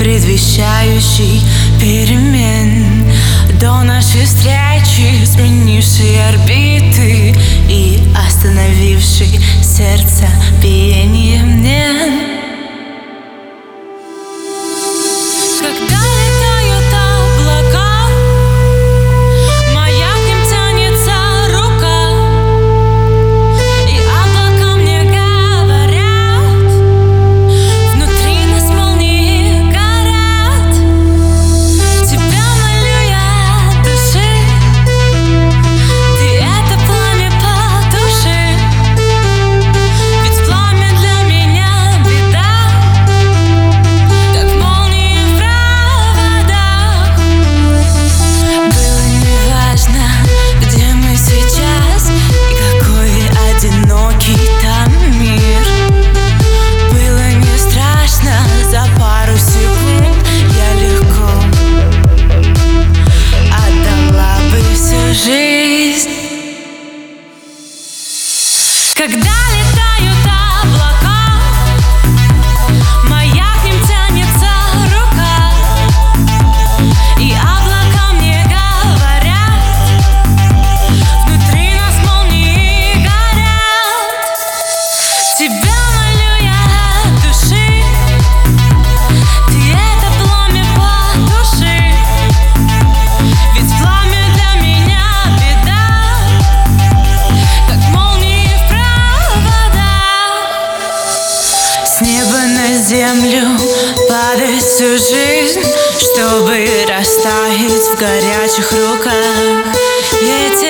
предвещающий перемен. До нашей встречи сменивший орбиты И остановивший сердце пение Я летаю землю Плавить всю жизнь Чтобы растаять в горячих руках. Эти